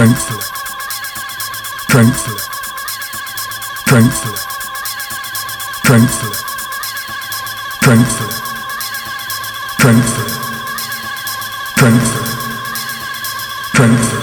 Trance. Trance. Trance. Trance. Trance. Trance. Trance. Trance.